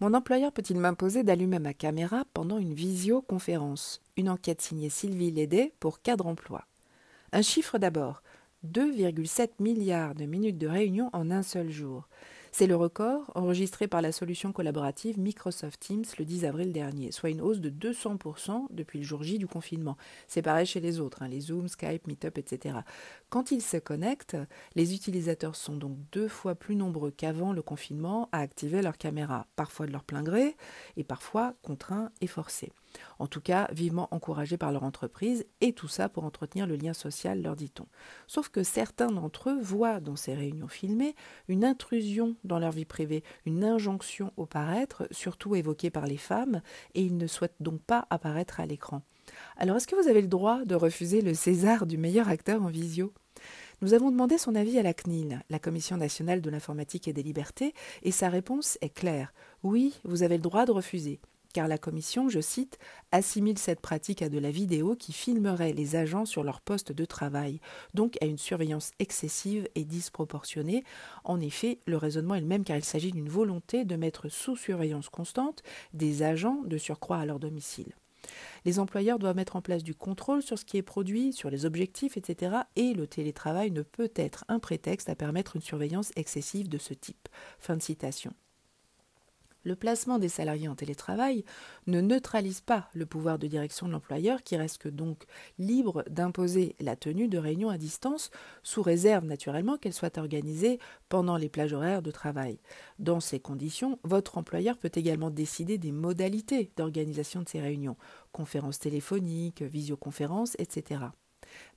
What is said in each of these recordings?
Mon employeur peut-il m'imposer d'allumer ma caméra pendant une visioconférence? Une enquête signée Sylvie Lédé pour Cadre Emploi. Un chiffre d'abord 2,7 milliards de minutes de réunion en un seul jour. C'est le record enregistré par la solution collaborative Microsoft Teams le 10 avril dernier, soit une hausse de 200% depuis le jour J du confinement. C'est pareil chez les autres, hein, les Zoom, Skype, Meetup, etc. Quand ils se connectent, les utilisateurs sont donc deux fois plus nombreux qu'avant le confinement à activer leur caméra, parfois de leur plein gré et parfois contraints et forcés. En tout cas, vivement encouragés par leur entreprise, et tout ça pour entretenir le lien social, leur dit-on. Sauf que certains d'entre eux voient dans ces réunions filmées une intrusion dans leur vie privée, une injonction au paraître, surtout évoquée par les femmes, et ils ne souhaitent donc pas apparaître à l'écran. Alors est-ce que vous avez le droit de refuser le César du meilleur acteur en visio? Nous avons demandé son avis à la CNIL, la Commission nationale de l'informatique et des libertés, et sa réponse est claire. Oui, vous avez le droit de refuser car la commission, je cite, assimile cette pratique à de la vidéo qui filmerait les agents sur leur poste de travail, donc à une surveillance excessive et disproportionnée. En effet, le raisonnement est le même car il s'agit d'une volonté de mettre sous surveillance constante des agents de surcroît à leur domicile. Les employeurs doivent mettre en place du contrôle sur ce qui est produit, sur les objectifs, etc. Et le télétravail ne peut être un prétexte à permettre une surveillance excessive de ce type. Fin de citation. Le placement des salariés en télétravail ne neutralise pas le pouvoir de direction de l'employeur qui reste donc libre d'imposer la tenue de réunions à distance sous réserve naturellement qu'elles soient organisées pendant les plages horaires de travail. Dans ces conditions, votre employeur peut également décider des modalités d'organisation de ces réunions, conférences téléphoniques, visioconférences, etc.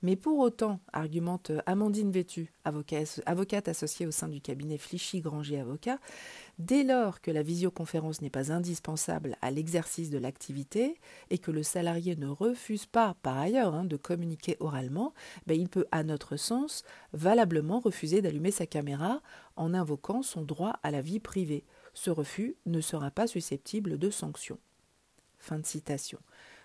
Mais pour autant, argumente Amandine Vétu, avocate associée au sein du cabinet Flichy Granger Avocat, dès lors que la visioconférence n'est pas indispensable à l'exercice de l'activité et que le salarié ne refuse pas par ailleurs hein, de communiquer oralement, ben, il peut, à notre sens, valablement refuser d'allumer sa caméra en invoquant son droit à la vie privée. Ce refus ne sera pas susceptible de sanction. Fin de citation.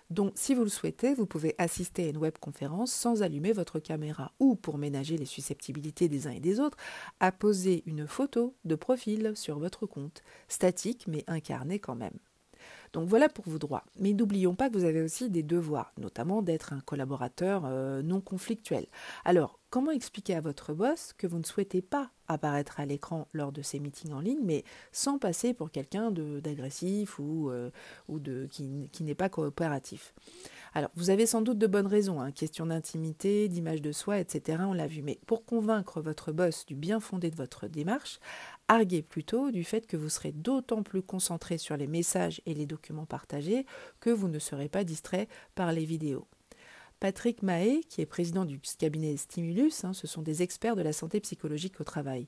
Donc, si vous le souhaitez, vous pouvez assister à une webconférence sans allumer votre caméra ou, pour ménager les susceptibilités des uns et des autres, à poser une photo de profil sur votre compte, statique mais incarné quand même. Donc voilà pour vos droits. Mais n'oublions pas que vous avez aussi des devoirs, notamment d'être un collaborateur euh, non conflictuel. Alors, comment expliquer à votre boss que vous ne souhaitez pas apparaître à l'écran lors de ces meetings en ligne, mais sans passer pour quelqu'un d'agressif ou, euh, de, qui, n'est pas coopératif? Alors, vous avez sans doute de bonnes raisons, hein, question d'intimité, d'image de soi, etc., on l'a vu, mais pour convaincre votre boss du bien fondé de votre démarche, arguez plutôt du fait que vous serez d'autant plus concentré sur les messages et les documents partagés que vous ne serez pas distrait par les vidéos. Patrick Mahé, qui est président du cabinet Stimulus, hein, ce sont des experts de la santé psychologique au travail.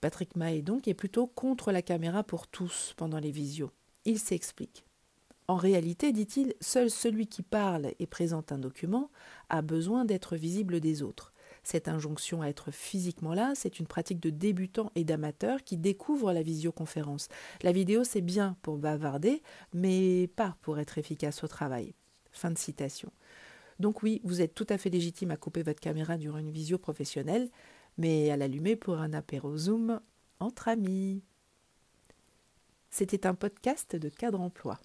Patrick Mahé, donc, est plutôt contre la caméra pour tous pendant les visios. Il s'explique. En réalité, dit-il, seul celui qui parle et présente un document a besoin d'être visible des autres. Cette injonction à être physiquement là, c'est une pratique de débutants et d'amateurs qui découvrent la visioconférence. La vidéo, c'est bien pour bavarder, mais pas pour être efficace au travail. Fin de citation. Donc oui, vous êtes tout à fait légitime à couper votre caméra durant une visio professionnelle, mais à l'allumer pour un apéro Zoom entre amis. C'était un podcast de cadre emploi.